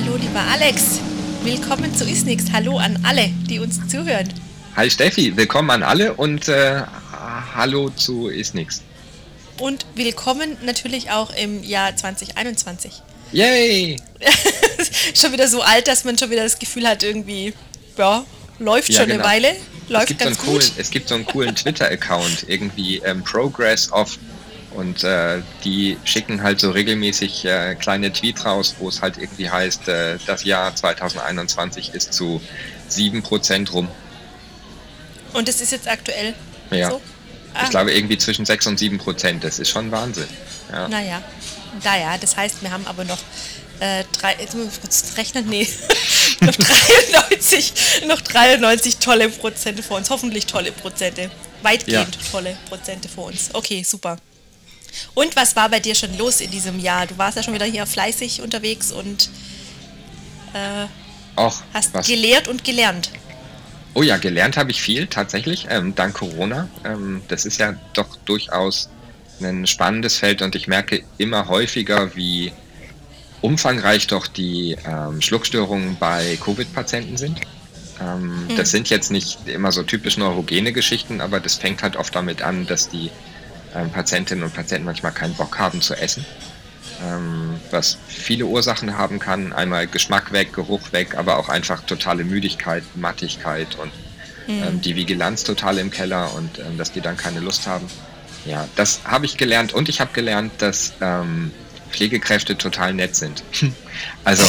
Hallo, lieber Alex. Willkommen zu Isnix. Hallo an alle, die uns zuhören. Hi Steffi, willkommen an alle und äh, hallo zu Isnix. Und willkommen natürlich auch im Jahr 2021. Yay! schon wieder so alt, dass man schon wieder das Gefühl hat, irgendwie, ja, läuft ja, schon genau. eine Weile. Läuft es ganz so gut. Coolen, es gibt so einen coolen Twitter-Account, irgendwie ähm, Progress of und äh, die schicken halt so regelmäßig äh, kleine Tweets raus, wo es halt irgendwie heißt, äh, das Jahr 2021 ist zu 7% rum. Und es ist jetzt aktuell ja. so? Ah. Ich glaube irgendwie zwischen 6 und 7 Prozent. Das ist schon Wahnsinn. Ja. Naja, naja, das heißt, wir haben aber noch äh, drei, jetzt muss ich kurz rechnen, nee, noch 93, noch 93 tolle Prozente vor uns, hoffentlich tolle Prozente, weitgehend ja. tolle Prozente vor uns. Okay, super. Und was war bei dir schon los in diesem Jahr? Du warst ja schon wieder hier fleißig unterwegs und äh, Och, hast was? gelehrt und gelernt. Oh ja, gelernt habe ich viel tatsächlich, ähm, dank Corona. Ähm, das ist ja doch durchaus ein spannendes Feld und ich merke immer häufiger, wie umfangreich doch die ähm, Schluckstörungen bei Covid-Patienten sind. Ähm, mhm. Das sind jetzt nicht immer so typisch neurogene Geschichten, aber das fängt halt oft damit an, dass die ähm, Patientinnen und Patienten manchmal keinen Bock haben zu essen. Ähm, was viele Ursachen haben kann. Einmal Geschmack weg, Geruch weg, aber auch einfach totale Müdigkeit, Mattigkeit und mhm. ähm, die Vigilanz total im Keller und ähm, dass die dann keine Lust haben. Ja, das habe ich gelernt und ich habe gelernt, dass ähm, Pflegekräfte total nett sind. also,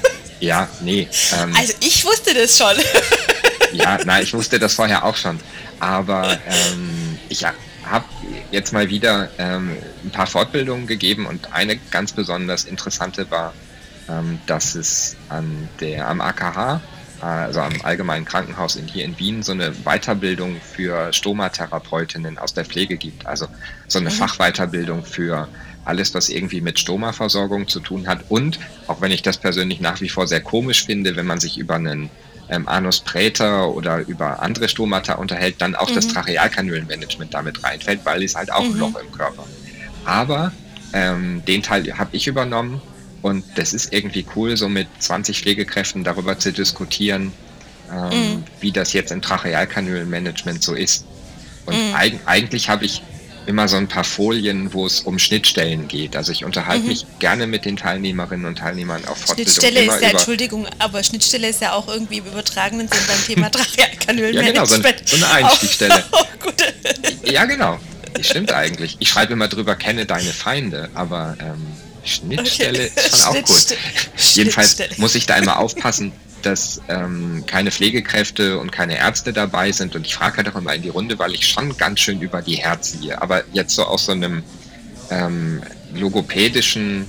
ja, nee. Ähm, also ich wusste das schon. ja, nein, ich wusste das vorher auch schon. Aber ich habe jetzt mal wieder ähm, ein paar Fortbildungen gegeben und eine ganz besonders interessante war, ähm, dass es an der, am AKH, also am Allgemeinen Krankenhaus in, hier in Wien, so eine Weiterbildung für Stomatherapeutinnen aus der Pflege gibt. Also so eine mhm. Fachweiterbildung für alles, was irgendwie mit Stoma-Versorgung zu tun hat. Und auch wenn ich das persönlich nach wie vor sehr komisch finde, wenn man sich über einen ähm, Anus Praetor oder über andere Stomata unterhält, dann auch mhm. das Trachealkanülenmanagement damit reinfällt, weil es halt auch mhm. ein Loch im Körper. Aber ähm, den Teil habe ich übernommen und das ist irgendwie cool, so mit 20 Pflegekräften darüber zu diskutieren, ähm, mhm. wie das jetzt im Trachealkanülenmanagement so ist. Und mhm. eig eigentlich habe ich immer so ein paar Folien, wo es um Schnittstellen geht. Also ich unterhalte mhm. mich gerne mit den Teilnehmerinnen und Teilnehmern auf Fortbildung. Schnittstelle ist ja, Entschuldigung, aber Schnittstelle ist ja auch irgendwie im übertragenen Sinn beim Thema Trachealkanülenmanagement. ja, genau, so, so eine Einstiegstelle. Ja, genau. Das stimmt eigentlich. Ich schreibe immer drüber, kenne deine Feinde, aber ähm, Schnittstelle okay. ist schon auch gut. Jedenfalls muss ich da immer aufpassen, dass ähm, keine Pflegekräfte und keine Ärzte dabei sind. Und ich frage halt auch immer in die Runde, weil ich schon ganz schön über die Herz ziehe. Aber jetzt so aus so einem ähm, logopädischen,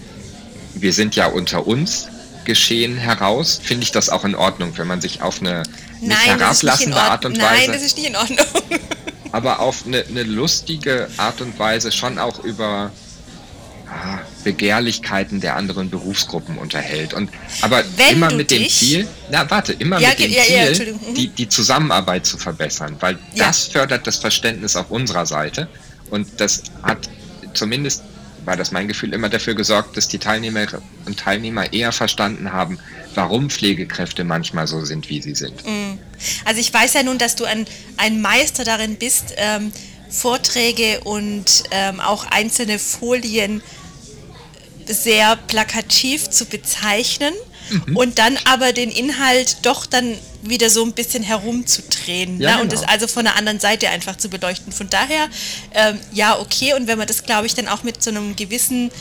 wir sind ja unter uns Geschehen heraus, finde ich das auch in Ordnung, wenn man sich auf eine nicht Nein, herablassende Art und Weise. Nein, das ist nicht in Ordnung. aber auf eine, eine lustige Art und Weise schon auch über Begehrlichkeiten der anderen Berufsgruppen unterhält. Und aber Wenn immer mit dem Ziel, na warte, immer ja, mit dem ja, Ziel, ja, die, die Zusammenarbeit zu verbessern, weil das fördert das Verständnis auf unserer Seite und das hat zumindest war das mein Gefühl immer dafür gesorgt, dass die Teilnehmerinnen und Teilnehmer eher verstanden haben, warum Pflegekräfte manchmal so sind, wie sie sind. Mm. Also ich weiß ja nun, dass du ein, ein Meister darin bist, ähm, Vorträge und ähm, auch einzelne Folien sehr plakativ zu bezeichnen mhm. und dann aber den Inhalt doch dann wieder so ein bisschen herumzudrehen ja, ne? genau. und es also von der anderen Seite einfach zu beleuchten. Von daher, ähm, ja, okay, und wenn man das, glaube ich, dann auch mit so einem gewissen,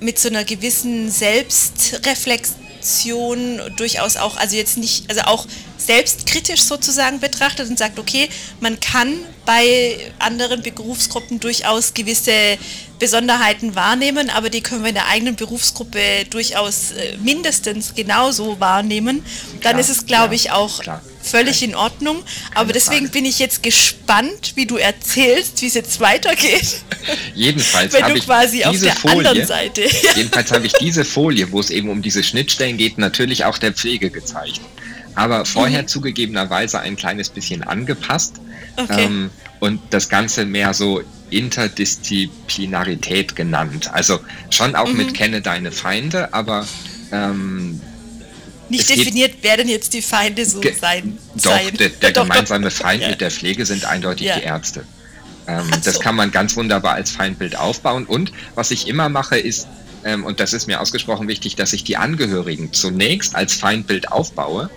mit so einer gewissen Selbstreflexion durchaus auch, also jetzt nicht, also auch selbstkritisch sozusagen betrachtet und sagt, okay, man kann bei anderen Berufsgruppen durchaus gewisse Besonderheiten wahrnehmen, aber die können wir in der eigenen Berufsgruppe durchaus äh, mindestens genauso wahrnehmen. Dann klar, ist es, glaube ich, auch klar. völlig in Ordnung. Aber deswegen Frage. bin ich jetzt gespannt, wie du erzählst, wie es jetzt weitergeht. Jedenfalls habe ich quasi diese auf der Folie, anderen Seite. jedenfalls habe ich diese Folie, wo es eben um diese Schnittstellen geht, natürlich auch der Pflege gezeigt aber vorher mhm. zugegebenerweise ein kleines bisschen angepasst okay. ähm, und das Ganze mehr so Interdisziplinarität genannt. Also schon auch mhm. mit Kenne deine Feinde, aber ähm, nicht definiert, wer denn jetzt die Feinde so sein. Doch, sein. der, der doch, gemeinsame doch. Feind ja. mit der Pflege sind eindeutig ja. die Ärzte. Ähm, so. Das kann man ganz wunderbar als Feindbild aufbauen. Und was ich immer mache, ist, ähm, und das ist mir ausgesprochen wichtig, dass ich die Angehörigen zunächst als Feindbild aufbaue,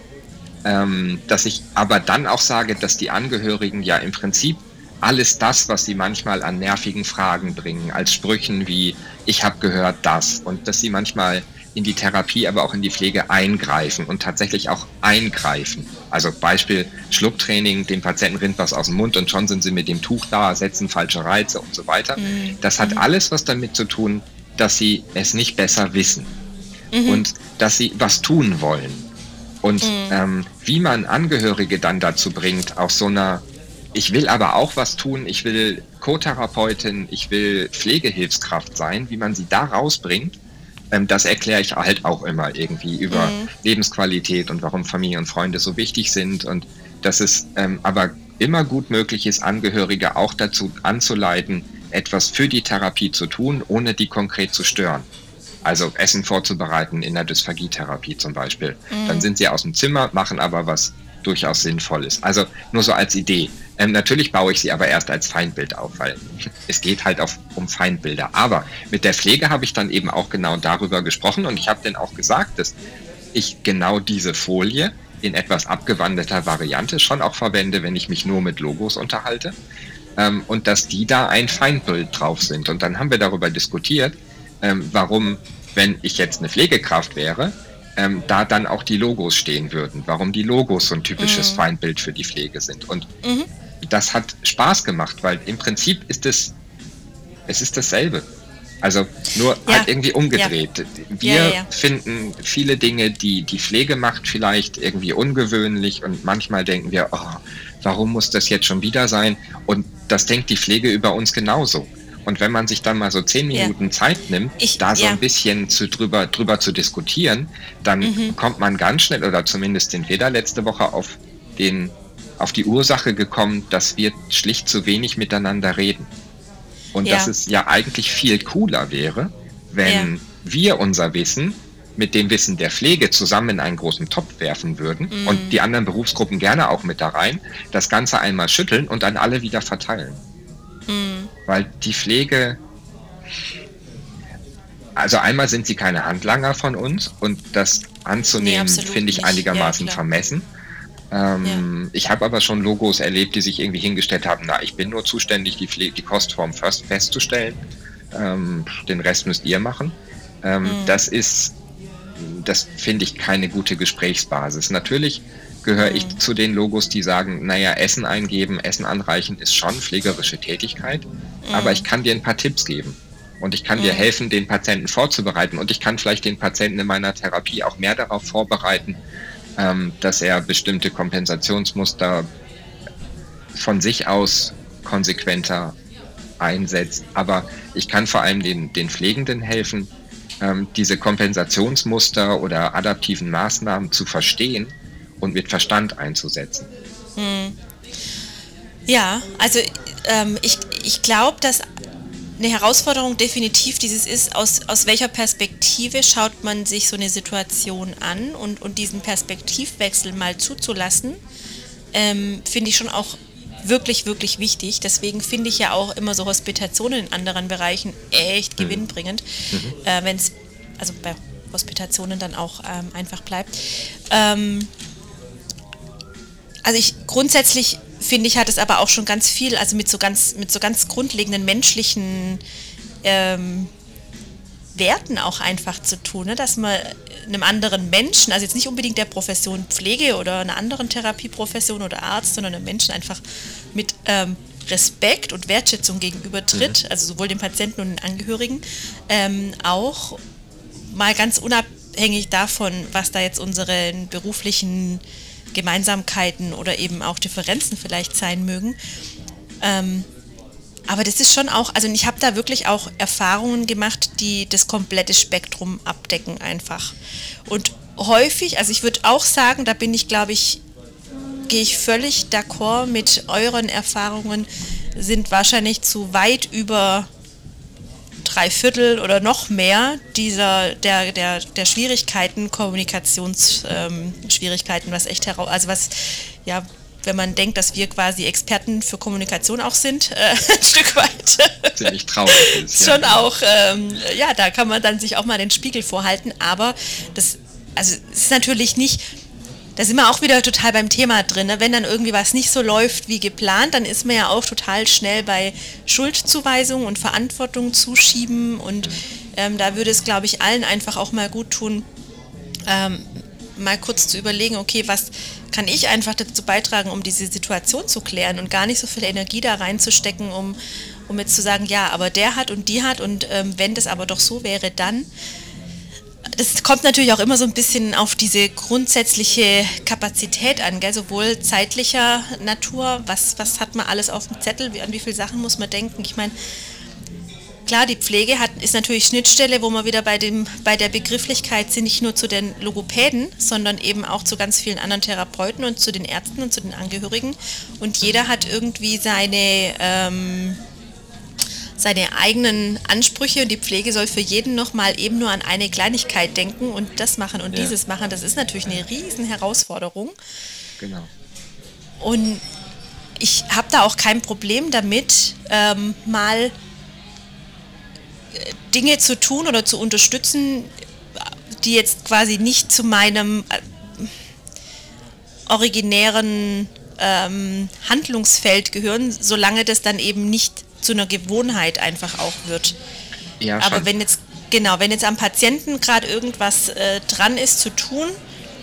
ähm, dass ich aber dann auch sage, dass die Angehörigen ja im Prinzip alles das, was sie manchmal an nervigen Fragen bringen, als Sprüchen wie ich habe gehört das und dass sie manchmal in die Therapie, aber auch in die Pflege eingreifen und tatsächlich auch eingreifen. Also Beispiel Schlucktraining, dem Patienten rinnt was aus dem Mund und schon sind sie mit dem Tuch da, setzen falsche Reize und so weiter. Mhm. Das hat mhm. alles was damit zu tun, dass sie es nicht besser wissen mhm. und dass sie was tun wollen. Und mhm. ähm, wie man Angehörige dann dazu bringt, auf so einer ich will aber auch was tun, ich will Co-Therapeutin, ich will Pflegehilfskraft sein, wie man sie da rausbringt, ähm, das erkläre ich halt auch immer irgendwie über mhm. Lebensqualität und warum Familie und Freunde so wichtig sind und dass es ähm, aber immer gut möglich ist, Angehörige auch dazu anzuleiten, etwas für die Therapie zu tun, ohne die konkret zu stören. Also Essen vorzubereiten in der Dysphagietherapie zum Beispiel. Mhm. Dann sind sie aus dem Zimmer, machen aber was durchaus sinnvoll ist. Also nur so als Idee. Ähm, natürlich baue ich sie aber erst als Feindbild auf, weil es geht halt auf, um Feindbilder. Aber mit der Pflege habe ich dann eben auch genau darüber gesprochen und ich habe dann auch gesagt, dass ich genau diese Folie in etwas abgewandelter Variante schon auch verwende, wenn ich mich nur mit Logos unterhalte ähm, und dass die da ein Feindbild drauf sind. Und dann haben wir darüber diskutiert, ähm, warum, wenn ich jetzt eine Pflegekraft wäre, ähm, da dann auch die Logos stehen würden, warum die Logos so ein typisches mhm. Feindbild für die Pflege sind. Und mhm. das hat Spaß gemacht, weil im Prinzip ist es, es ist dasselbe. Also nur ja. halt irgendwie umgedreht. Ja. Wir ja, finden viele Dinge, die die Pflege macht, vielleicht irgendwie ungewöhnlich und manchmal denken wir, oh, warum muss das jetzt schon wieder sein? Und das denkt die Pflege über uns genauso. Und wenn man sich dann mal so zehn Minuten ja. Zeit nimmt, ich, da so ja. ein bisschen zu, drüber, drüber zu diskutieren, dann mhm. kommt man ganz schnell, oder zumindest sind wir da letzte Woche auf, den, auf die Ursache gekommen, dass wir schlicht zu wenig miteinander reden. Und ja. dass es ja eigentlich viel cooler wäre, wenn wir unser Wissen mit dem Wissen der Pflege zusammen in einen großen Topf werfen würden mhm. und die anderen Berufsgruppen gerne auch mit da rein, das Ganze einmal schütteln und dann alle wieder verteilen. Mhm. Weil die Pflege, also einmal sind sie keine Handlanger von uns und das anzunehmen, nee, finde ich einigermaßen ja, vermessen. Ähm, ja. Ich habe aber schon Logos erlebt, die sich irgendwie hingestellt haben, na, ich bin nur zuständig, die, Pflege, die Kostform first festzustellen. Ähm, den Rest müsst ihr machen. Ähm, mhm. Das ist, das finde ich keine gute Gesprächsbasis. Natürlich gehöre ich mhm. zu den Logos, die sagen, naja, Essen eingeben, Essen anreichen ist schon pflegerische Tätigkeit, mhm. aber ich kann dir ein paar Tipps geben. Und ich kann dir mhm. helfen, den Patienten vorzubereiten. Und ich kann vielleicht den Patienten in meiner Therapie auch mehr darauf vorbereiten, ähm, dass er bestimmte Kompensationsmuster von sich aus konsequenter einsetzt. Aber ich kann vor allem den, den Pflegenden helfen, ähm, diese Kompensationsmuster oder adaptiven Maßnahmen zu verstehen und mit Verstand einzusetzen. Hm. Ja, also ähm, ich, ich glaube, dass eine Herausforderung definitiv dieses ist, aus, aus welcher Perspektive schaut man sich so eine Situation an und, und diesen Perspektivwechsel mal zuzulassen, ähm, finde ich schon auch wirklich, wirklich wichtig. Deswegen finde ich ja auch immer so Hospitationen in anderen Bereichen echt mhm. gewinnbringend, mhm. äh, wenn es, also bei Hospitationen dann auch ähm, einfach bleibt. Ähm, also ich grundsätzlich finde ich, hat es aber auch schon ganz viel, also mit so ganz, mit so ganz grundlegenden menschlichen ähm, Werten auch einfach zu tun, ne? dass man einem anderen Menschen, also jetzt nicht unbedingt der Profession Pflege oder einer anderen Therapieprofession oder Arzt, sondern einem Menschen einfach mit ähm, Respekt und Wertschätzung gegenübertritt, mhm. also sowohl dem Patienten und den Angehörigen, ähm, auch mal ganz unabhängig davon, was da jetzt unseren beruflichen Gemeinsamkeiten oder eben auch Differenzen vielleicht sein mögen. Ähm, aber das ist schon auch, also ich habe da wirklich auch Erfahrungen gemacht, die das komplette Spektrum abdecken einfach. Und häufig, also ich würde auch sagen, da bin ich, glaube ich, gehe ich völlig d'accord mit euren Erfahrungen, sind wahrscheinlich zu weit über drei Viertel oder noch mehr dieser der, der, der Schwierigkeiten, Kommunikationsschwierigkeiten, ähm, was echt heraus, also was ja wenn man denkt, dass wir quasi Experten für Kommunikation auch sind, äh, ein Stück weit. Ziemlich traurig ist. Schon ja. auch, ähm, ja, da kann man dann sich auch mal den Spiegel vorhalten, aber das, also es ist natürlich nicht, da sind wir auch wieder total beim Thema drin. Ne? Wenn dann irgendwie was nicht so läuft wie geplant, dann ist man ja auch total schnell bei Schuldzuweisung und Verantwortung zuschieben. Und ähm, da würde es, glaube ich, allen einfach auch mal gut tun, ähm, mal kurz zu überlegen, okay, was kann ich einfach dazu beitragen, um diese Situation zu klären und gar nicht so viel Energie da reinzustecken, um, um jetzt zu sagen, ja, aber der hat und die hat und ähm, wenn das aber doch so wäre, dann das kommt natürlich auch immer so ein bisschen auf diese grundsätzliche Kapazität an, gell? sowohl zeitlicher Natur, was, was hat man alles auf dem Zettel, an wie viele Sachen muss man denken. Ich meine, klar, die Pflege hat, ist natürlich Schnittstelle, wo wir wieder bei, dem, bei der Begrifflichkeit sind, nicht nur zu den Logopäden, sondern eben auch zu ganz vielen anderen Therapeuten und zu den Ärzten und zu den Angehörigen. Und jeder hat irgendwie seine... Ähm, seine eigenen Ansprüche und die Pflege soll für jeden nochmal eben nur an eine Kleinigkeit denken und das machen und ja. dieses machen. Das ist natürlich eine riesen Herausforderung. Genau. Und ich habe da auch kein Problem damit, ähm, mal äh, Dinge zu tun oder zu unterstützen, die jetzt quasi nicht zu meinem äh, originären ähm, Handlungsfeld gehören, solange das dann eben nicht zu einer Gewohnheit einfach auch wird. Ja, Aber wenn jetzt, genau, wenn jetzt am Patienten gerade irgendwas äh, dran ist zu tun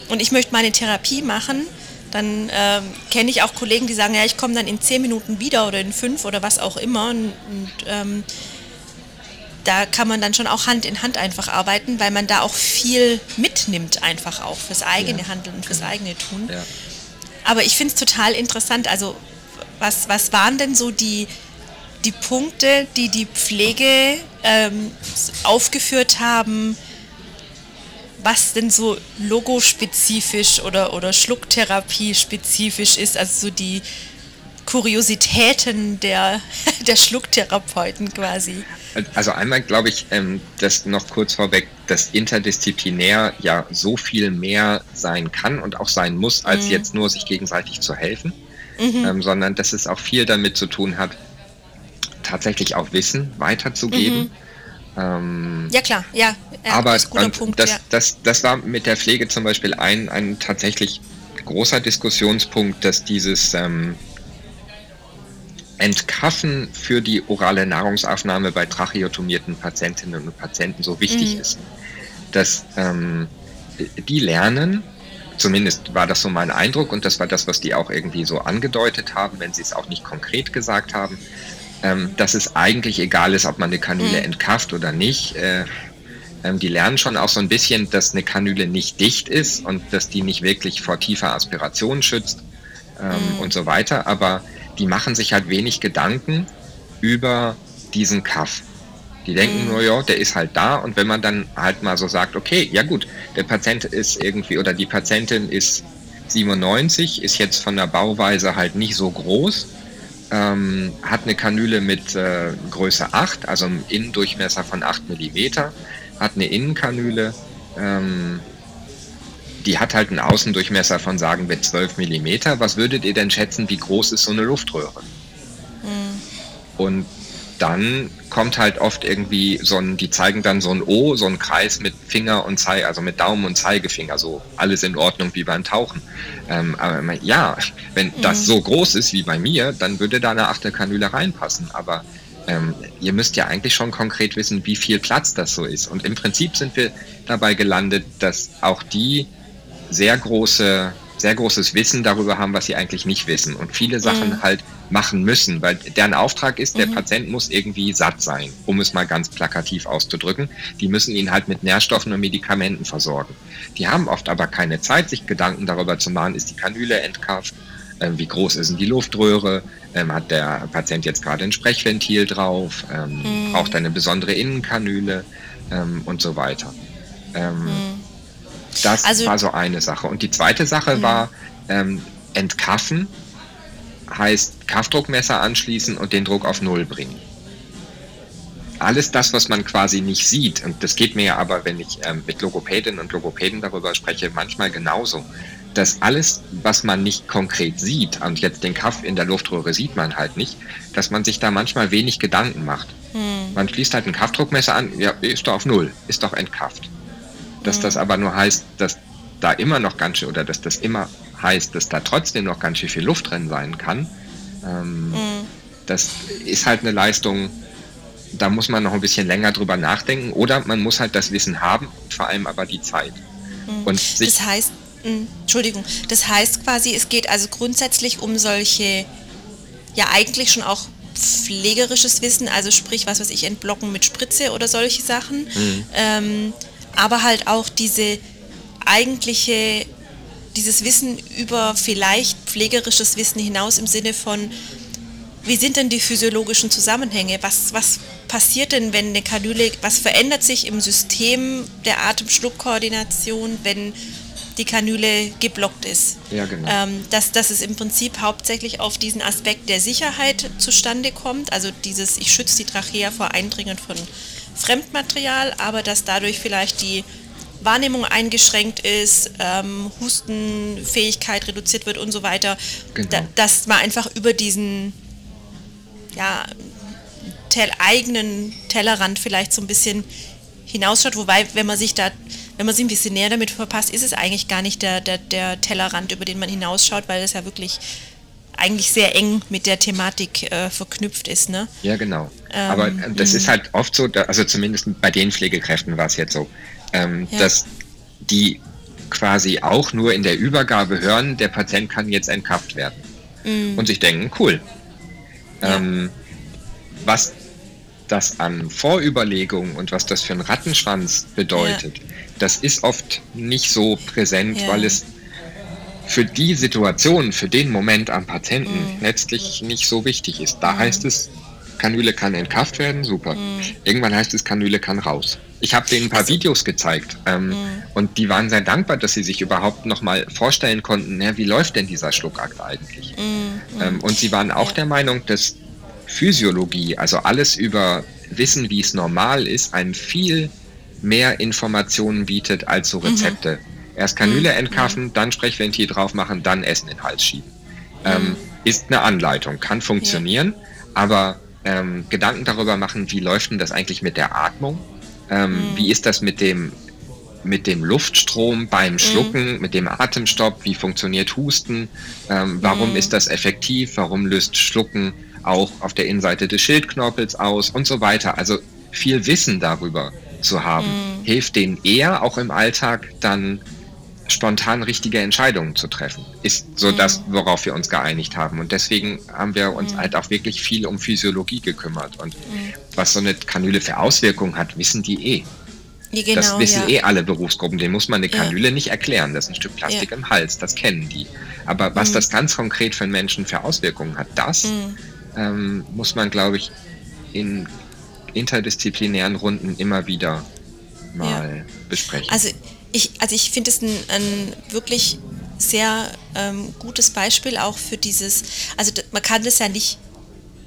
und ich möchte meine Therapie machen, dann äh, kenne ich auch Kollegen, die sagen, ja, ich komme dann in zehn Minuten wieder oder in fünf oder was auch immer. Und, und ähm, da kann man dann schon auch Hand in Hand einfach arbeiten, weil man da auch viel mitnimmt, einfach auch fürs eigene ja. Handeln und fürs genau. eigene Tun. Ja. Aber ich finde es total interessant. Also, was, was waren denn so die, die Punkte, die die Pflege ähm, aufgeführt haben, was denn so logospezifisch oder, oder Schlucktherapie-spezifisch ist, also so die Kuriositäten der, der Schlucktherapeuten quasi. Also einmal glaube ich, ähm, das noch kurz vorweg, dass interdisziplinär ja so viel mehr sein kann und auch sein muss, als mhm. jetzt nur sich gegenseitig zu helfen, mhm. ähm, sondern dass es auch viel damit zu tun hat, tatsächlich auch Wissen weiterzugeben. Mhm. Ähm, ja klar, ja. ja aber das, Punkt, das, ja. das, das war mit der Pflege zum Beispiel ein, ein tatsächlich großer Diskussionspunkt, dass dieses ähm, Entkaffen für die orale Nahrungsaufnahme bei tracheotomierten Patientinnen und Patienten so wichtig mhm. ist. Dass ähm, die lernen, zumindest war das so mein Eindruck und das war das, was die auch irgendwie so angedeutet haben, wenn sie es auch nicht konkret gesagt haben, ähm, dass es eigentlich egal ist, ob man eine Kanüle mhm. entkafft oder nicht. Äh, ähm, die lernen schon auch so ein bisschen, dass eine Kanüle nicht dicht ist und dass die nicht wirklich vor tiefer Aspiration schützt ähm, mhm. und so weiter. Aber die machen sich halt wenig Gedanken über diesen Kaff. Die denken mhm. nur, ja, der ist halt da und wenn man dann halt mal so sagt, okay, ja gut, der Patient ist irgendwie oder die Patientin ist 97, ist jetzt von der Bauweise halt nicht so groß, ähm, hat eine Kanüle mit äh, Größe 8, also einem Innendurchmesser von 8 mm, hat eine Innenkanüle, ähm, die hat halt einen Außendurchmesser von, sagen wir, 12 mm. Was würdet ihr denn schätzen, wie groß ist so eine Luftröhre? Dann kommt halt oft irgendwie so ein, die zeigen dann so ein O, so ein Kreis mit Finger und Zeig, also mit Daumen und Zeigefinger, so alles in Ordnung wie beim Tauchen. Ähm, aber ja, wenn mhm. das so groß ist wie bei mir, dann würde da eine Achterkanüle reinpassen. Aber ähm, ihr müsst ja eigentlich schon konkret wissen, wie viel Platz das so ist. Und im Prinzip sind wir dabei gelandet, dass auch die sehr große sehr großes Wissen darüber haben, was sie eigentlich nicht wissen und viele Sachen mhm. halt machen müssen, weil deren Auftrag ist, der mhm. Patient muss irgendwie satt sein, um es mal ganz plakativ auszudrücken. Die müssen ihn halt mit Nährstoffen und Medikamenten versorgen. Die haben oft aber keine Zeit, sich Gedanken darüber zu machen, ist die Kanüle entkauft, ähm, wie groß ist denn die Luftröhre, ähm, hat der Patient jetzt gerade ein Sprechventil drauf, ähm, mhm. braucht eine besondere Innenkanüle ähm, und so weiter. Ähm, mhm. Das also, war so eine Sache. Und die zweite Sache mhm. war ähm, Entkaffen, heißt Kaffdruckmesser anschließen und den Druck auf Null bringen. alles das, was man quasi nicht sieht, und das geht mir ja aber, wenn ich ähm, mit Logopädinnen und Logopäden darüber spreche, manchmal genauso, dass alles, was man nicht konkret sieht, und jetzt den Kaff in der Luftröhre sieht man halt nicht, dass man sich da manchmal wenig Gedanken macht. Hm. Man schließt halt ein Kaffdruckmesser an, ja, ist doch auf Null, ist doch entkafft. Dass das aber nur heißt, dass da immer noch ganz schön, oder dass das immer heißt, dass da trotzdem noch ganz schön viel Luft drin sein kann, ähm, hm. das ist halt eine Leistung, da muss man noch ein bisschen länger drüber nachdenken oder man muss halt das Wissen haben, vor allem aber die Zeit. Hm. Und das heißt, hm, Entschuldigung, das heißt quasi, es geht also grundsätzlich um solche, ja eigentlich schon auch pflegerisches Wissen, also sprich, was weiß ich, entblocken mit Spritze oder solche Sachen, mhm. ähm, aber halt auch diese eigentliche, dieses Wissen über vielleicht pflegerisches Wissen hinaus im Sinne von, wie sind denn die physiologischen Zusammenhänge? Was, was passiert denn, wenn eine Kanüle, was verändert sich im System der Atemschluckkoordination, wenn die Kanüle geblockt ist? Ja, genau. Ähm, dass, dass es im Prinzip hauptsächlich auf diesen Aspekt der Sicherheit zustande kommt, also dieses, ich schütze die Trachea vor Eindringen von Fremdmaterial, aber dass dadurch vielleicht die Wahrnehmung eingeschränkt ist, ähm, Hustenfähigkeit reduziert wird und so weiter, genau. da, dass man einfach über diesen ja, tel eigenen Tellerrand vielleicht so ein bisschen hinausschaut, wobei, wenn man sich da, wenn man sich ein bisschen näher damit verpasst, ist es eigentlich gar nicht der, der, der Tellerrand, über den man hinausschaut, weil es ja wirklich eigentlich sehr eng mit der Thematik äh, verknüpft ist. Ne? Ja, genau. Ähm, Aber äh, das ist halt oft so, also zumindest bei den Pflegekräften war es jetzt so, ähm, ja. dass die quasi auch nur in der Übergabe hören, der Patient kann jetzt entkappt werden. Mhm. Und sich denken, cool, ähm, was das an Vorüberlegungen und was das für einen Rattenschwanz bedeutet, ja. das ist oft nicht so präsent, ja. weil es für die Situation, für den Moment am Patienten mhm. letztlich nicht so wichtig ist. Da mhm. heißt es, Kanüle kann entkafft werden, super. Mhm. Irgendwann heißt es, Kanüle kann raus. Ich habe denen ein paar also, Videos gezeigt ähm, mhm. und die waren sehr dankbar, dass sie sich überhaupt nochmal vorstellen konnten, na, wie läuft denn dieser Schluckakt eigentlich? Mhm. Ähm, und sie waren auch der Meinung, dass Physiologie, also alles über Wissen, wie es normal ist, einem viel mehr Informationen bietet als so mhm. Erst Kanüle mhm. entkaffen, dann Sprechventil drauf machen, dann Essen in den Hals schieben. Ähm, mhm. ist eine Anleitung, kann funktionieren, ja. aber ähm, Gedanken darüber machen, wie läuft denn das eigentlich mit der Atmung? Ähm, mhm. Wie ist das mit dem, mit dem Luftstrom beim mhm. Schlucken, mhm. mit dem Atemstopp? Wie funktioniert Husten? Ähm, warum mhm. ist das effektiv? Warum löst Schlucken auch auf der Innenseite des Schildknorpels aus und so weiter? Also viel Wissen darüber zu haben, hilft denen eher auch im Alltag dann spontan richtige Entscheidungen zu treffen. Ist so mhm. das, worauf wir uns geeinigt haben. Und deswegen haben wir uns mhm. halt auch wirklich viel um Physiologie gekümmert. Und mhm. was so eine Kanüle für Auswirkungen hat, wissen die eh. Ja, genau, das wissen ja. eh alle Berufsgruppen. Den muss man eine Kanüle ja. nicht erklären. Das ist ein Stück Plastik im Hals. Das kennen die. Aber was mhm. das ganz konkret für Menschen für Auswirkungen hat, das mhm. ähm, muss man, glaube ich, in interdisziplinären Runden immer wieder mal besprechen. Also ich, also ich finde es ein, ein, wirklich sehr ähm, gutes Beispiel auch für dieses, also man kann das ja nicht,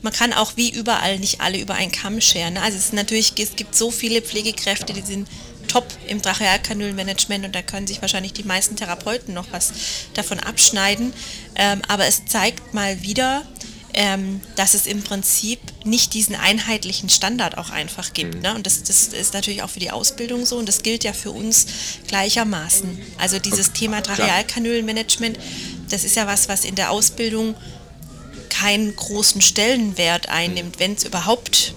man kann auch wie überall nicht alle über einen Kamm scheren. Ne? Also es ist natürlich, es gibt so viele Pflegekräfte, die sind top im Trachealkanülmanagement und da können sich wahrscheinlich die meisten Therapeuten noch was davon abschneiden. Ähm, aber es zeigt mal wieder, ähm, dass es im Prinzip nicht diesen einheitlichen Standard auch einfach gibt. Mhm. Ne? Und das, das ist natürlich auch für die Ausbildung so und das gilt ja für uns gleichermaßen. Also dieses Thema Trachealkanülenmanagement, das ist ja was, was in der Ausbildung keinen großen Stellenwert einnimmt, wenn es überhaupt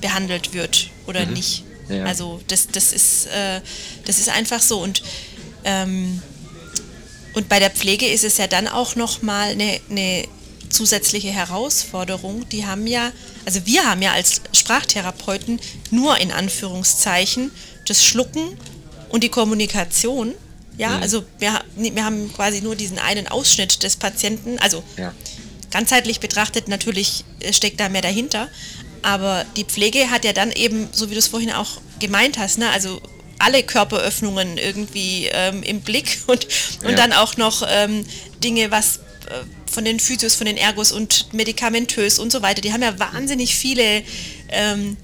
behandelt wird oder mhm. nicht. Ja. Also das, das, ist, äh, das ist einfach so. Und, ähm, und bei der Pflege ist es ja dann auch nochmal eine, eine zusätzliche Herausforderung. Die haben ja, also wir haben ja als Sprachtherapeuten nur in Anführungszeichen das Schlucken und die Kommunikation. Ja, mhm. also wir, wir haben quasi nur diesen einen Ausschnitt des Patienten. Also ja. ganzheitlich betrachtet natürlich äh, steckt da mehr dahinter. Aber die Pflege hat ja dann eben, so wie du es vorhin auch gemeint hast, ne, also alle Körperöffnungen irgendwie ähm, im Blick und, und ja. dann auch noch ähm, Dinge, was äh, von den Physios, von den Ergos und medikamentös und so weiter. Die haben ja wahnsinnig viele ähm,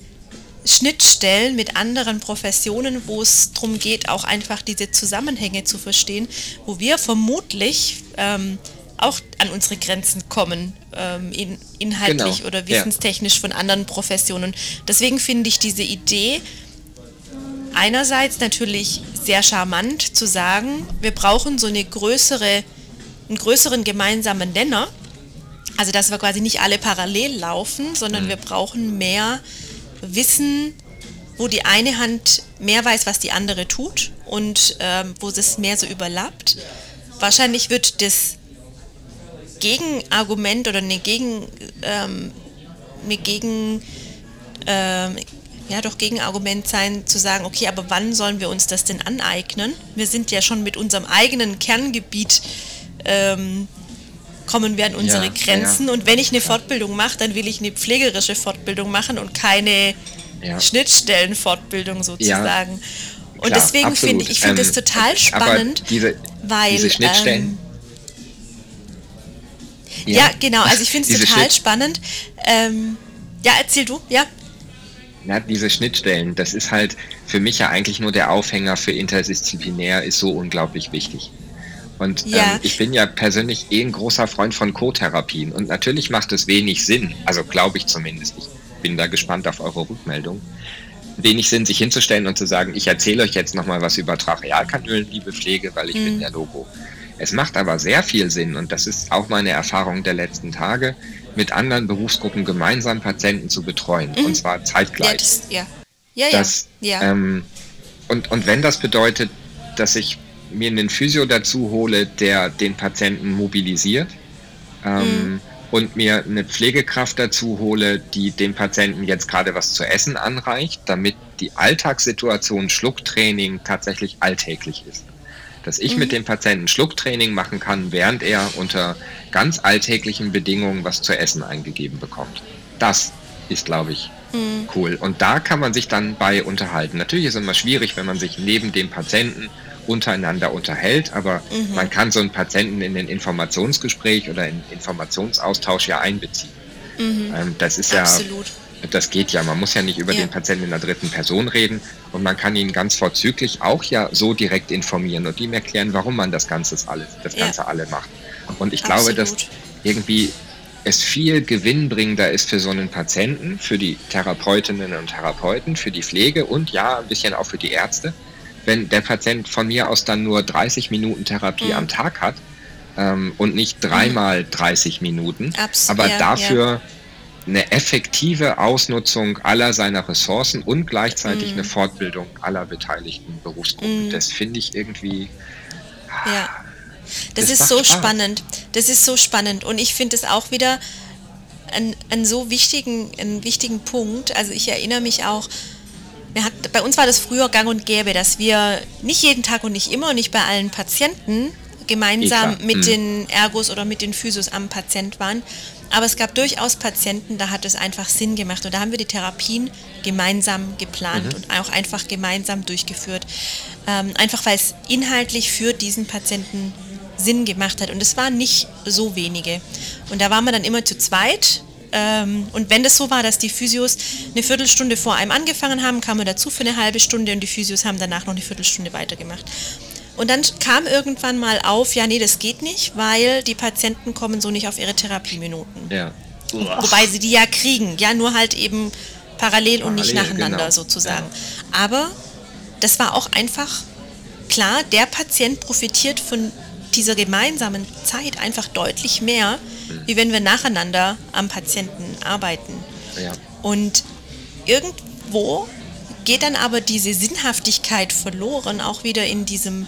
Schnittstellen mit anderen Professionen, wo es darum geht, auch einfach diese Zusammenhänge zu verstehen, wo wir vermutlich ähm, auch an unsere Grenzen kommen, ähm, in, inhaltlich genau. oder wissenstechnisch ja. von anderen Professionen. Deswegen finde ich diese Idee einerseits natürlich sehr charmant zu sagen, wir brauchen so eine größere, einen größeren gemeinsamen Nenner. Also dass wir quasi nicht alle parallel laufen, sondern mhm. wir brauchen mehr Wissen, wo die eine Hand mehr weiß, was die andere tut und ähm, wo es mehr so überlappt. Wahrscheinlich wird das Gegenargument oder eine Gegen, ähm, eine Gegen, ähm, ja doch Gegenargument sein, zu sagen, okay, aber wann sollen wir uns das denn aneignen? Wir sind ja schon mit unserem eigenen Kerngebiet ähm, kommen wir an unsere ja, Grenzen. Ja. Und wenn ich eine Fortbildung mache, dann will ich eine pflegerische Fortbildung machen und keine ja. Schnittstellenfortbildung sozusagen. und Klar, deswegen finde ich, finde ähm, das total spannend, diese, weil diese Schnittstellen. Ähm, ja. genau. Also ich finde es total spannend. Ähm, ja, erzähl du, ja. Ja, diese Schnittstellen, das ist halt für mich ja eigentlich nur der Aufhänger für interdisziplinär, ist so unglaublich wichtig. Und ja. ähm, ich bin ja persönlich eh ein großer Freund von Co-Therapien. Und natürlich macht es wenig Sinn, also glaube ich zumindest. Ich bin da gespannt auf eure Rückmeldung. Wenig Sinn, sich hinzustellen und zu sagen, ich erzähle euch jetzt nochmal was über Trachealkanülen, liebe Pflege, weil ich mhm. bin der Logo. Es macht aber sehr viel Sinn, und das ist auch meine Erfahrung der letzten Tage, mit anderen Berufsgruppen gemeinsam Patienten zu betreuen, mhm. und zwar zeitgleich. Ja, das, ja. Ja, das, ja. Ähm, und, und wenn das bedeutet, dass ich mir einen Physio dazu hole, der den Patienten mobilisiert ähm, mhm. und mir eine Pflegekraft dazu hole, die dem Patienten jetzt gerade was zu essen anreicht, damit die Alltagssituation Schlucktraining tatsächlich alltäglich ist dass ich mhm. mit dem Patienten Schlucktraining machen kann, während er unter ganz alltäglichen Bedingungen was zu essen eingegeben bekommt. Das ist, glaube ich, mhm. cool. Und da kann man sich dann bei unterhalten. Natürlich ist es immer schwierig, wenn man sich neben dem Patienten untereinander unterhält, aber mhm. man kann so einen Patienten in den Informationsgespräch oder in Informationsaustausch ja einbeziehen. Mhm. Ähm, das ist Absolut. ja das geht ja. Man muss ja nicht über ja. den Patienten in der dritten Person reden und man kann ihn ganz vorzüglich auch ja so direkt informieren und ihm erklären, warum man das Ganze alles, das Ganze ja. alle macht. Und ich Absolut. glaube, dass irgendwie es viel gewinnbringender ist für so einen Patienten, für die Therapeutinnen und Therapeuten, für die Pflege und ja, ein bisschen auch für die Ärzte, wenn der Patient von mir aus dann nur 30 Minuten Therapie mhm. am Tag hat ähm, und nicht dreimal mhm. 30 Minuten, Abs aber ja, dafür eine effektive Ausnutzung aller seiner Ressourcen und gleichzeitig mm. eine Fortbildung aller beteiligten Berufsgruppen. Mm. Das finde ich irgendwie. Ja. Das, das ist so Spaß. spannend. Das ist so spannend. Und ich finde es auch wieder einen, so wichtigen, einen wichtigen Punkt. Also ich erinnere mich auch, hat, bei uns war das früher gang und gäbe, dass wir nicht jeden Tag und nicht immer und nicht bei allen Patienten gemeinsam mit hm. den Ergos oder mit den Physios am Patient waren, aber es gab durchaus Patienten, da hat es einfach Sinn gemacht. Und da haben wir die Therapien gemeinsam geplant mhm. und auch einfach gemeinsam durchgeführt. Ähm, einfach weil es inhaltlich für diesen Patienten Sinn gemacht hat. Und es waren nicht so wenige. Und da waren wir dann immer zu zweit. Ähm, und wenn das so war, dass die Physios eine Viertelstunde vor einem angefangen haben, kam man dazu für eine halbe Stunde und die Physios haben danach noch eine Viertelstunde weitergemacht. Und dann kam irgendwann mal auf, ja, nee, das geht nicht, weil die Patienten kommen so nicht auf ihre Therapieminuten. Ja. Wobei sie die ja kriegen, ja, nur halt eben parallel, parallel und nicht nacheinander genau. sozusagen. Ja. Aber das war auch einfach klar, der Patient profitiert von dieser gemeinsamen Zeit einfach deutlich mehr, mhm. wie wenn wir nacheinander am Patienten arbeiten. Ja. Und irgendwo geht dann aber diese Sinnhaftigkeit verloren, auch wieder in diesem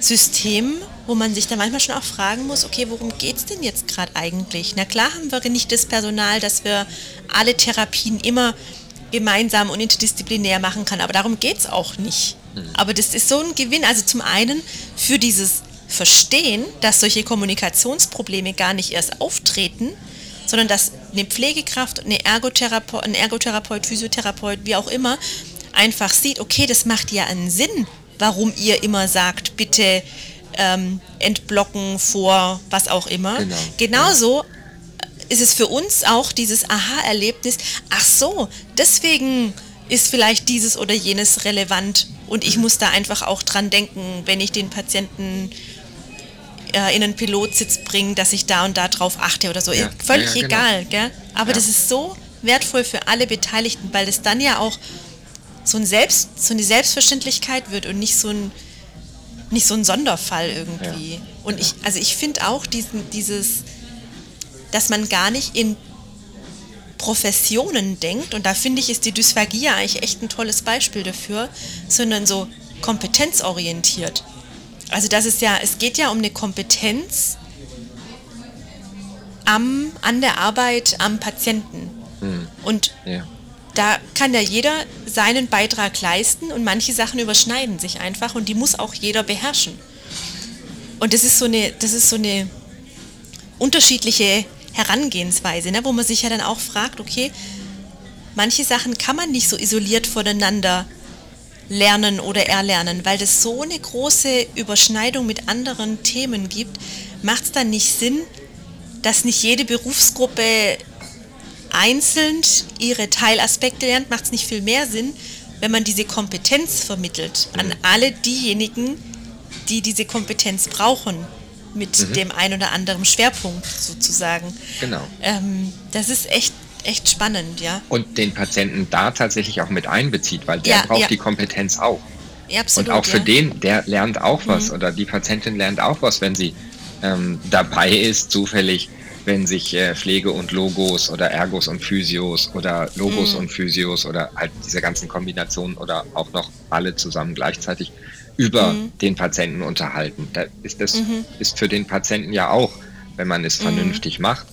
System, wo man sich dann manchmal schon auch fragen muss, okay, worum geht es denn jetzt gerade eigentlich? Na klar haben wir nicht das Personal, dass wir alle Therapien immer gemeinsam und interdisziplinär machen kann, aber darum geht es auch nicht. Mhm. Aber das ist so ein Gewinn, also zum einen für dieses Verstehen, dass solche Kommunikationsprobleme gar nicht erst auftreten, sondern dass eine Pflegekraft, eine Ergotherapeut, ein Ergotherapeut, Physiotherapeut, wie auch immer, einfach sieht, okay, das macht ja einen Sinn, warum ihr immer sagt, bitte ähm, entblocken vor was auch immer. Genau. Genauso ist es für uns auch dieses Aha-Erlebnis, ach so, deswegen ist vielleicht dieses oder jenes relevant und ich muss da einfach auch dran denken, wenn ich den Patienten äh, in einen Pilotsitz bringe, dass ich da und da drauf achte oder so. Ja. Völlig ja, ja, genau. egal, gell? Aber das ist so wertvoll für alle Beteiligten, weil es dann ja auch so, ein Selbst, so eine Selbstverständlichkeit wird und nicht so ein, nicht so ein Sonderfall irgendwie. Und ich, also ich finde auch diesen, dieses, dass man gar nicht in Professionen denkt, und da finde ich, ist die Dysphagie eigentlich echt ein tolles Beispiel dafür, sondern so kompetenzorientiert. Also das ist ja, es geht ja um eine Kompetenz am, an der Arbeit am Patienten. Hm. Und ja. da kann ja jeder seinen Beitrag leisten und manche Sachen überschneiden sich einfach und die muss auch jeder beherrschen. Und das ist so eine, das ist so eine unterschiedliche Herangehensweise, ne, wo man sich ja dann auch fragt, okay, manche Sachen kann man nicht so isoliert voneinander lernen oder erlernen, weil das so eine große Überschneidung mit anderen Themen gibt, macht es dann nicht Sinn, dass nicht jede Berufsgruppe einzeln ihre Teilaspekte lernt, macht es nicht viel mehr Sinn, wenn man diese Kompetenz vermittelt an alle diejenigen, die diese Kompetenz brauchen mit mhm. dem ein oder anderen Schwerpunkt sozusagen. Genau. Ähm, das ist echt echt spannend, ja. Und den Patienten da tatsächlich auch mit einbezieht, weil der ja, braucht ja. die Kompetenz auch. Ja, absolut, und auch für den, der lernt auch was mhm. oder die Patientin lernt auch was, wenn sie ähm, dabei ist, zufällig, wenn sich äh, Pflege und Logos oder Ergos und Physios oder Logos mhm. und Physios oder halt diese ganzen Kombinationen oder auch noch alle zusammen gleichzeitig über mhm. den Patienten unterhalten. Da ist das mhm. ist für den Patienten ja auch, wenn man es mhm. vernünftig macht,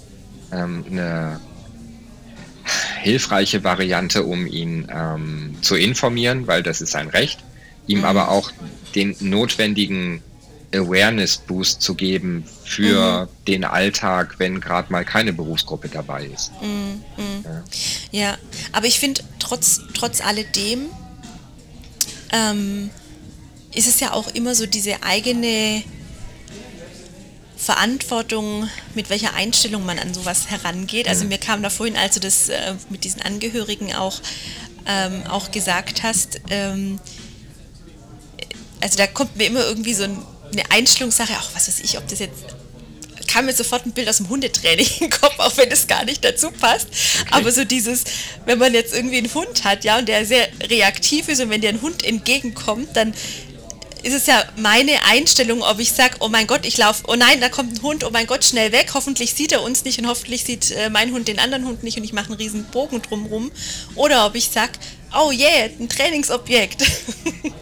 ähm, eine hilfreiche Variante, um ihn ähm, zu informieren, weil das ist sein Recht, ihm mhm. aber auch den notwendigen Awareness-Boost zu geben für mhm. den Alltag, wenn gerade mal keine Berufsgruppe dabei ist. Mhm. Ja. ja. aber ich finde, trotz, trotz alledem ähm, ist es ja auch immer so diese eigene Verantwortung, mit welcher Einstellung man an sowas herangeht. Also mir kam da vorhin, als du das äh, mit diesen Angehörigen auch, ähm, auch gesagt hast, ähm, also da kommt mir immer irgendwie so ein, eine Einstellungssache, auch was weiß ich, ob das jetzt kam mir sofort ein Bild aus dem Hundetraining im Kopf, auch wenn es gar nicht dazu passt. Okay. Aber so dieses, wenn man jetzt irgendwie einen Hund hat, ja, und der sehr reaktiv ist und wenn dir ein Hund entgegenkommt, dann ist es ja meine Einstellung, ob ich sage, oh mein Gott, ich laufe, oh nein, da kommt ein Hund, oh mein Gott, schnell weg, hoffentlich sieht er uns nicht und hoffentlich sieht äh, mein Hund den anderen Hund nicht und ich mache einen riesen Bogen drumrum. Oder ob ich sage, oh yeah, ein Trainingsobjekt.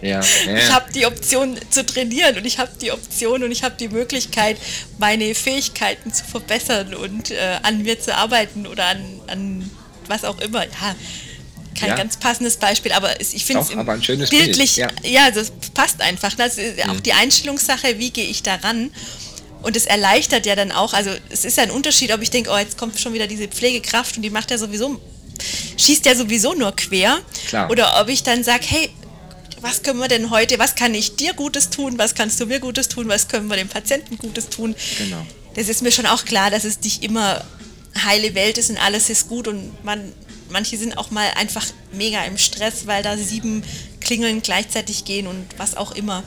Ja, ja. Ich habe die Option zu trainieren und ich habe die Option und ich habe die Möglichkeit, meine Fähigkeiten zu verbessern und äh, an mir zu arbeiten oder an, an was auch immer. Ja, kein ja. ganz passendes Beispiel, aber ich finde es bildlich, Bild. ja. ja, das passt einfach. Das ist auch mhm. die Einstellungssache, wie gehe ich daran? Und es erleichtert ja dann auch, also es ist ja ein Unterschied, ob ich denke, oh, jetzt kommt schon wieder diese Pflegekraft und die macht ja sowieso, schießt ja sowieso nur quer. Klar. Oder ob ich dann sage, hey, was können wir denn heute, was kann ich dir Gutes tun, was kannst du mir Gutes tun, was können wir dem Patienten Gutes tun. Genau. Das ist mir schon auch klar, dass es nicht immer heile Welt ist und alles ist gut und man manche sind auch mal einfach mega im Stress, weil da sieben Klingeln gleichzeitig gehen und was auch immer.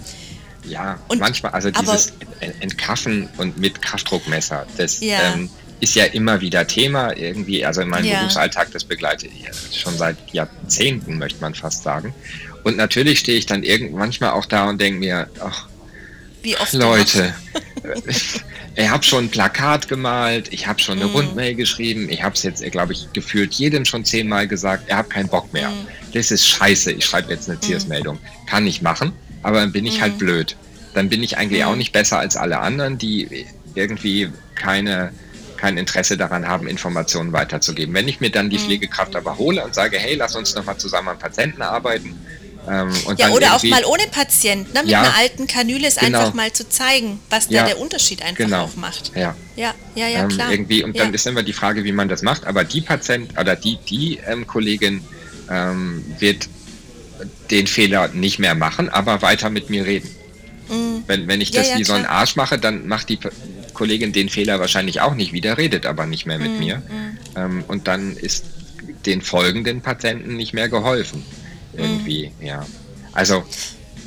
Ja, und, manchmal, also dieses Entkaffen und mit Kraftdruckmesser, das ja. ähm, ist ja immer wieder Thema irgendwie, also in meinem ja. Berufsalltag, das begleite ich schon seit Jahrzehnten, möchte man fast sagen. Und natürlich stehe ich dann irgend manchmal auch da und denke mir, ach, Wie oft Leute, ich habe schon ein Plakat gemalt, ich habe schon eine mm. Rundmail geschrieben, ich habe es jetzt, glaube ich, gefühlt jedem schon zehnmal gesagt, er hat keinen Bock mehr. Mm. Das ist scheiße, ich schreibe jetzt eine Tiersmeldung. Mm. Kann ich machen, aber dann bin ich halt mm. blöd. Dann bin ich eigentlich auch mm. nicht besser als alle anderen, die irgendwie keine, kein Interesse daran haben, Informationen weiterzugeben. Wenn ich mir dann die. Pflegekraft aber hole und sage, hey, lass uns nochmal zusammen an Patienten arbeiten, ähm, ja, oder auch mal ohne Patient, ne? mit ja, einer alten Kanüle ist genau. einfach mal zu zeigen, was ja, da der Unterschied einfach genau. auch macht. Ja, ja, ja, ja ähm, klar. Irgendwie, und dann ist immer die Frage, wie man das macht, aber die Patient oder die, die ähm, Kollegin ähm, wird den Fehler nicht mehr machen, aber weiter mit mir reden. Mhm. Wenn, wenn ich das wie klar. so ein Arsch mache, dann macht die Kollegin den Fehler wahrscheinlich auch nicht wieder, redet aber nicht mehr mit mhm. mir. Mhm. Ähm, und dann ist den folgenden Patienten nicht mehr geholfen. Irgendwie, mhm. ja. Also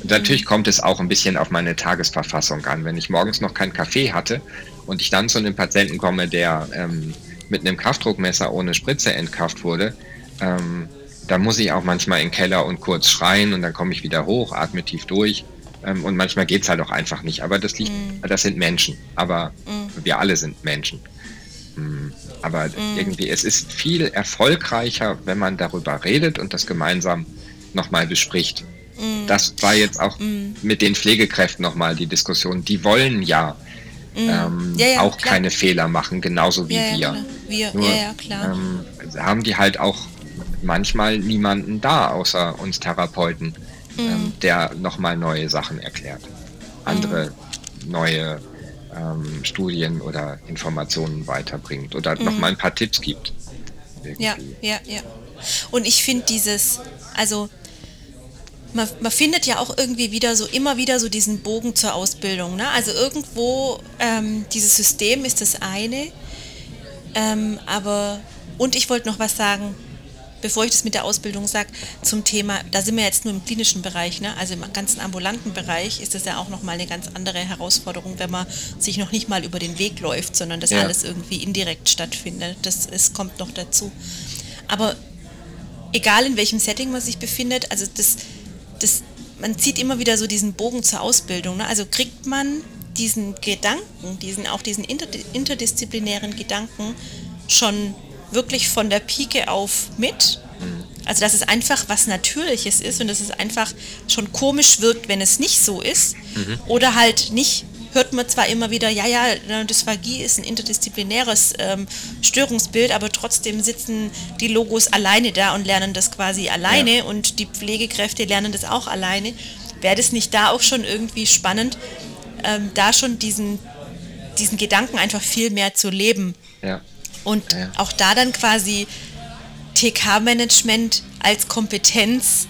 natürlich mhm. kommt es auch ein bisschen auf meine Tagesverfassung an. Wenn ich morgens noch keinen Kaffee hatte und ich dann zu einem Patienten komme, der ähm, mit einem Kraftdruckmesser ohne Spritze entkauft wurde, ähm, dann muss ich auch manchmal in den Keller und kurz schreien und dann komme ich wieder hoch, atme tief durch. Ähm, und manchmal geht es halt auch einfach nicht. Aber das liegt, mm. das sind Menschen. Aber mm. wir alle sind Menschen. Mm. Aber mm. irgendwie, es ist viel erfolgreicher, wenn man darüber redet und das gemeinsam nochmal bespricht. Mm. Das war jetzt auch mm. mit den Pflegekräften nochmal die Diskussion. Die wollen ja, ähm, ja, ja auch klar. keine Fehler machen, genauso wie ja, wir. wir. Nur ähm, haben die halt auch manchmal niemanden da, außer uns Therapeuten, ähm, der nochmal neue Sachen erklärt. Andere mhm. neue ähm, Studien oder Informationen weiterbringt oder mhm. nochmal ein paar Tipps gibt. Irgendwie. Ja, ja, ja. Und ich finde dieses, also man, man, findet ja auch irgendwie wieder so immer wieder so diesen Bogen zur Ausbildung. Ne? Also irgendwo ähm, dieses System ist das eine, ähm, aber und ich wollte noch was sagen, bevor ich das mit der Ausbildung sage, zum Thema, da sind wir jetzt nur im klinischen Bereich, ne? also im ganzen ambulanten Bereich ist das ja auch nochmal eine ganz andere Herausforderung, wenn man sich noch nicht mal über den Weg läuft, sondern das ja. alles irgendwie indirekt stattfindet. Das es kommt noch dazu. Aber egal in welchem Setting man sich befindet, also das, das, man zieht immer wieder so diesen Bogen zur Ausbildung. Ne? Also kriegt man diesen Gedanken, diesen auch diesen interdisziplinären Gedanken schon wirklich von der Pike auf mit. Also dass es einfach was Natürliches ist und dass es einfach schon komisch wirkt, wenn es nicht so ist. Mhm. Oder halt nicht, hört man zwar immer wieder, ja, ja, Dysphagie ist ein interdisziplinäres ähm, Störungsbild, aber trotzdem sitzen die Logos alleine da und lernen das quasi alleine ja. und die Pflegekräfte lernen das auch alleine. Wäre das nicht da auch schon irgendwie spannend, ähm, da schon diesen, diesen Gedanken einfach viel mehr zu leben? Ja. Und ja. auch da dann quasi TK-Management als Kompetenz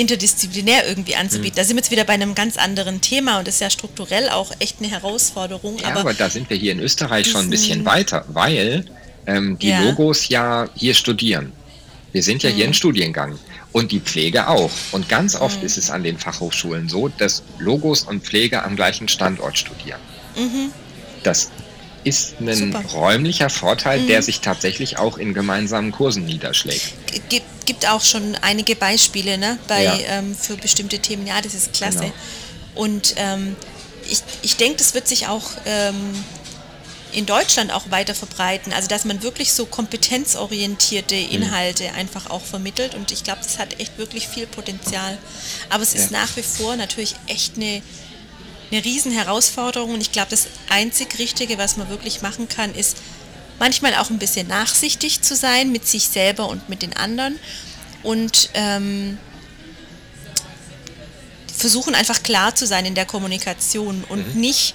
interdisziplinär irgendwie anzubieten. Mhm. Da sind wir jetzt wieder bei einem ganz anderen Thema und das ist ja strukturell auch echt eine Herausforderung. Ja, aber, aber da sind wir hier in Österreich schon ein bisschen weiter, weil ähm, die ja. Logos ja hier studieren. Wir sind ja mhm. hier im Studiengang und die Pflege auch. Und ganz oft mhm. ist es an den Fachhochschulen so, dass Logos und Pflege am gleichen Standort studieren. Mhm. Das ist ein Super. räumlicher Vorteil, mhm. der sich tatsächlich auch in gemeinsamen Kursen niederschlägt. Gibt, gibt auch schon einige Beispiele ne, bei, ja. ähm, für bestimmte Themen. Ja, das ist klasse. Genau. Und ähm, ich, ich denke, das wird sich auch ähm, in Deutschland auch weiter verbreiten. Also dass man wirklich so kompetenzorientierte mhm. Inhalte mhm. einfach auch vermittelt. Und ich glaube, das hat echt wirklich viel Potenzial. Aber es ja. ist nach wie vor natürlich echt eine eine riesen Herausforderung und ich glaube, das einzig Richtige, was man wirklich machen kann, ist manchmal auch ein bisschen nachsichtig zu sein mit sich selber und mit den anderen und ähm, versuchen einfach klar zu sein in der Kommunikation und mhm. nicht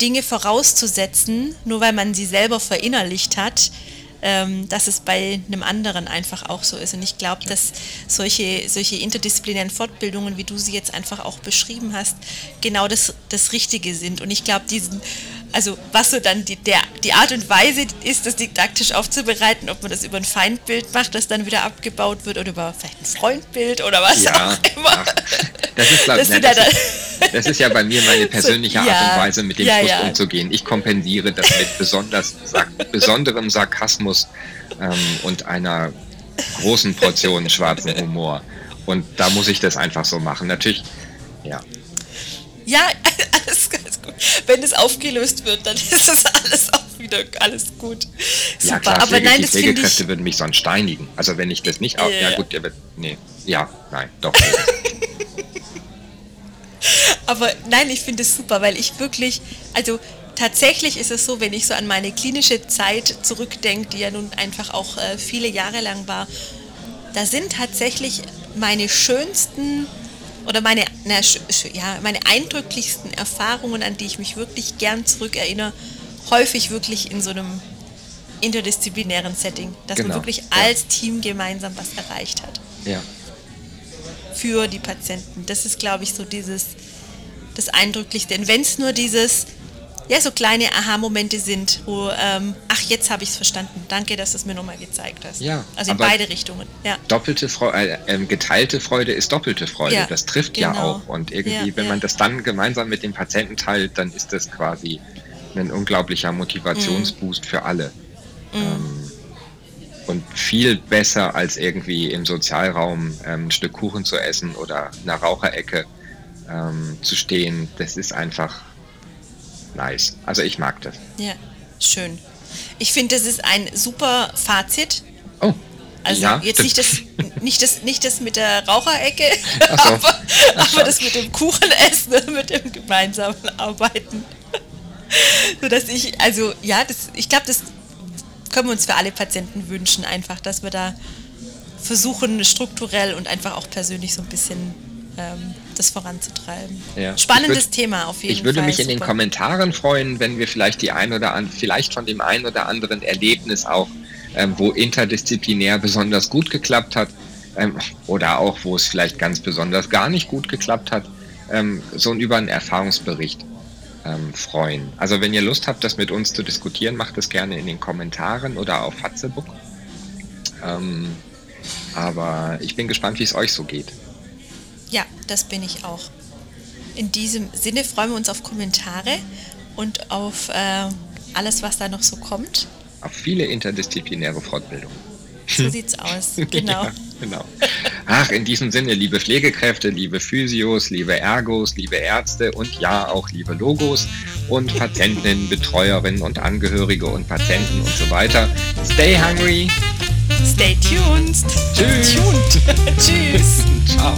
Dinge vorauszusetzen, nur weil man sie selber verinnerlicht hat, ähm, dass es bei einem anderen einfach auch so ist. Und ich glaube, dass solche, solche interdisziplinären Fortbildungen, wie du sie jetzt einfach auch beschrieben hast, genau das, das Richtige sind. Und ich glaube, diesen, also was so dann die, der, die Art und Weise ist, das didaktisch aufzubereiten, ob man das über ein Feindbild macht, das dann wieder abgebaut wird oder über vielleicht ein Freundbild oder was ja, auch immer. Das, ist, glaub, das, das, ist, das, ist, ja bei mir meine persönliche so, ja, Art und Weise, mit dem Frust umzugehen. Ich kompensiere das mit besonders, besonderem Sarkasmus ähm, und einer großen Portion schwarzen Humor. Und da muss ich das einfach so machen. Natürlich, ja. Ja, alles. Wenn es aufgelöst wird, dann ist das alles auch wieder alles gut. Super. Ja, klar, aber nein, die Pflegekräfte würden mich sonst steinigen. Also wenn ich das nicht auf. Ja, ja gut, der wird. Nee. Ja, nein, doch. aber nein, ich finde es super, weil ich wirklich, also tatsächlich ist es so, wenn ich so an meine klinische Zeit zurückdenke, die ja nun einfach auch äh, viele Jahre lang war, da sind tatsächlich meine schönsten oder meine, na, ja, meine eindrücklichsten Erfahrungen, an die ich mich wirklich gern zurückerinnere, häufig wirklich in so einem interdisziplinären Setting, dass genau. man wirklich ja. als Team gemeinsam was erreicht hat. Ja. Für die Patienten. Das ist, glaube ich, so dieses, das Eindrücklichste. Denn wenn es nur dieses, ja, so kleine Aha-Momente sind, wo, ähm, ach, jetzt habe ich es verstanden. Danke, dass du es mir nochmal gezeigt hast. Ja, also in beide Richtungen. Ja. Doppelte Freude, äh, ähm, geteilte Freude ist doppelte Freude. Ja, das trifft genau. ja auch. Und irgendwie, ja, wenn man das dann gemeinsam mit dem Patienten teilt, dann ist das quasi ein unglaublicher Motivationsboost mm. für alle. Mm. Ähm, und viel besser als irgendwie im Sozialraum ähm, ein Stück Kuchen zu essen oder in einer Raucherecke ähm, zu stehen. Das ist einfach nice. Also ich mag das. Ja, schön. Ich finde, das ist ein super Fazit. Oh. Also ja, jetzt nicht das, nicht, das, nicht das mit der Raucherecke, so. aber, aber das mit dem Kuchenessen, mit dem gemeinsamen Arbeiten. so dass ich, also ja, das, ich glaube, das können wir uns für alle Patienten wünschen, einfach, dass wir da versuchen, strukturell und einfach auch persönlich so ein bisschen ähm, das voranzutreiben. Ja. Spannendes würd, Thema auf jeden Fall. Ich würde Fall, mich super. in den Kommentaren freuen, wenn wir vielleicht die ein oder an, vielleicht von dem einen oder anderen Erlebnis auch, ähm, wo interdisziplinär besonders gut geklappt hat, ähm, oder auch wo es vielleicht ganz besonders gar nicht gut geklappt hat, ähm, so über einen Erfahrungsbericht ähm, freuen. Also wenn ihr Lust habt, das mit uns zu diskutieren, macht es gerne in den Kommentaren oder auf Hatzebook. Ähm, aber ich bin gespannt, wie es euch so geht. Ja, das bin ich auch. In diesem Sinne freuen wir uns auf Kommentare und auf äh, alles, was da noch so kommt. Auf viele interdisziplinäre Fortbildungen. So sieht's aus, genau. ja, genau. Ach, in diesem Sinne, liebe Pflegekräfte, liebe Physios, liebe Ergos, liebe Ärzte und ja auch liebe Logos und Patientinnen, Betreuerinnen und Angehörige und Patienten und so weiter. Stay hungry. Stay tuned. Tschüss. Tuned. Tschüss. Ciao.